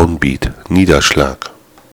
Downbeat, Niederschlag.